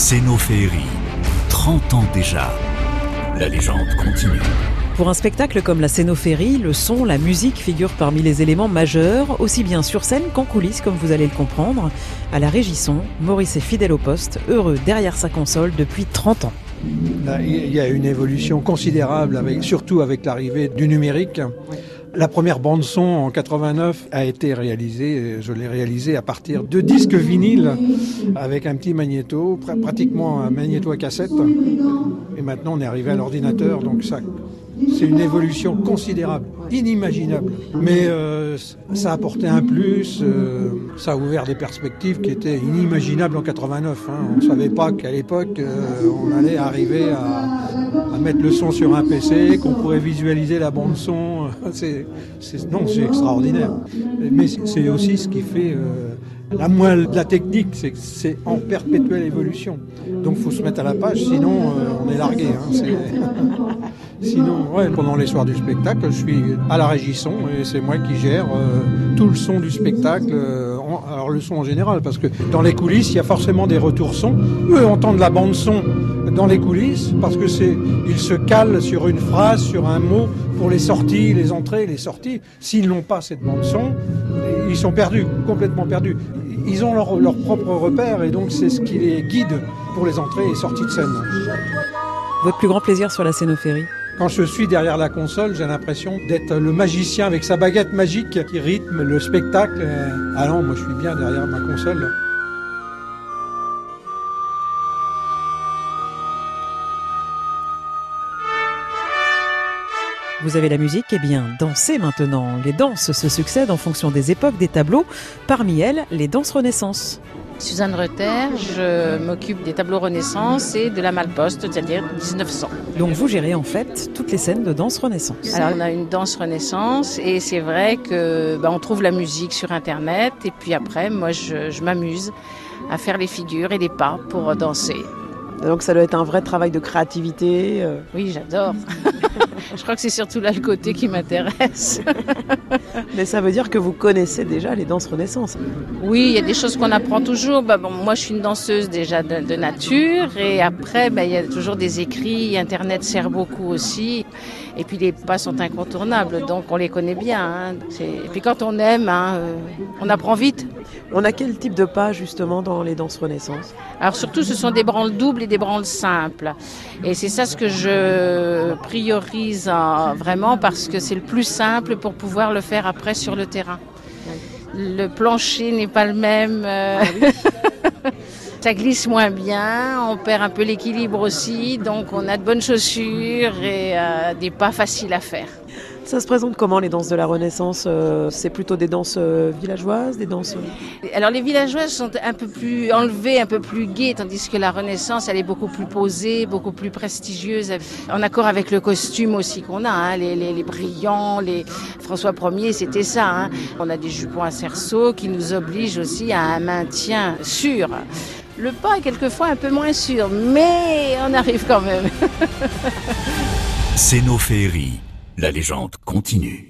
Cénophéerie, 30 ans déjà. La légende continue. Pour un spectacle comme la scénophérie, le son, la musique figurent parmi les éléments majeurs, aussi bien sur scène qu'en coulisses, comme vous allez le comprendre. À la régisson, Maurice est fidèle au poste, heureux derrière sa console depuis 30 ans. Il y a une évolution considérable, avec, surtout avec l'arrivée du numérique. La première bande son en 89 a été réalisée, je l'ai réalisée à partir de disques vinyles avec un petit magnéto, pratiquement un magnéto à cassette. Et maintenant on est arrivé à l'ordinateur, donc ça c'est une évolution considérable, inimaginable. Mais euh, ça a apporté un plus, euh, ça a ouvert des perspectives qui étaient inimaginables en 89. Hein. On ne savait pas qu'à l'époque, euh, on allait arriver à, mettre le son sur un PC, qu'on pourrait visualiser la bande son. C'est, non, c'est extraordinaire. Mais c'est aussi ce qui fait la moelle de la technique, c'est c'est en perpétuelle évolution. Donc il faut se mettre à la page, sinon on est largué. Hein. Sinon, pendant les soirs du spectacle, je suis à la régisson et c'est moi qui gère euh, tout le son du spectacle. Euh, alors le son en général, parce que dans les coulisses, il y a forcément des retours son. Eux entendent la bande son dans les coulisses parce que c'est, ils se calent sur une phrase, sur un mot pour les sorties, les entrées, les sorties. S'ils n'ont pas cette bande son, ils sont perdus, complètement perdus. Ils ont leur, leur propre repère et donc c'est ce qui les guide pour les entrées et sorties de scène. Votre plus grand plaisir sur la scénophérie quand je suis derrière la console, j'ai l'impression d'être le magicien avec sa baguette magique qui rythme le spectacle. Ah non, moi je suis bien derrière ma console. Vous avez la musique, eh bien, dansez maintenant. Les danses se succèdent en fonction des époques des tableaux, parmi elles les danses Renaissance. Suzanne Reter, je m'occupe des tableaux Renaissance et de la Malposte, c'est-à-dire 1900. Donc vous gérez en fait toutes les scènes de danse Renaissance. Alors on a une danse Renaissance et c'est vrai que bah, on trouve la musique sur Internet et puis après moi je, je m'amuse à faire les figures et les pas pour danser. Donc ça doit être un vrai travail de créativité. Euh. Oui, j'adore. Je crois que c'est surtout là le côté qui m'intéresse. Mais ça veut dire que vous connaissez déjà les danses Renaissance. Oui, il y a des choses qu'on apprend toujours. Bah, bon, moi, je suis une danseuse déjà de, nature. Et après, bah, il y a toujours des écrits. Internet sert beaucoup aussi. Et puis les pas sont incontournables, donc on les connaît bien. Hein. Et puis quand on aime, hein, euh, on apprend vite. On a quel type de pas justement dans les danses Renaissance Alors surtout, ce sont des branles doubles et des branles simples. Et c'est ça ce que je priorise hein, vraiment parce que c'est le plus simple pour pouvoir le faire après sur le terrain. Le plancher n'est pas le même. Euh, ah ça glisse moins bien, on perd un peu l'équilibre aussi, donc on a de bonnes chaussures et euh, des pas faciles à faire. Ça se présente comment les danses de la Renaissance euh, C'est plutôt des danses euh, villageoises, des danses Alors les villageoises sont un peu plus enlevées, un peu plus gaies, tandis que la Renaissance, elle est beaucoup plus posée, beaucoup plus prestigieuse, en accord avec le costume aussi qu'on a, hein, les, brillants, les François Ier, c'était ça. Hein. On a des jupons à cerceau qui nous obligent aussi à un maintien sûr. Le pas est quelquefois un peu moins sûr, mais on arrive quand même. Cénophéerie, la légende continue.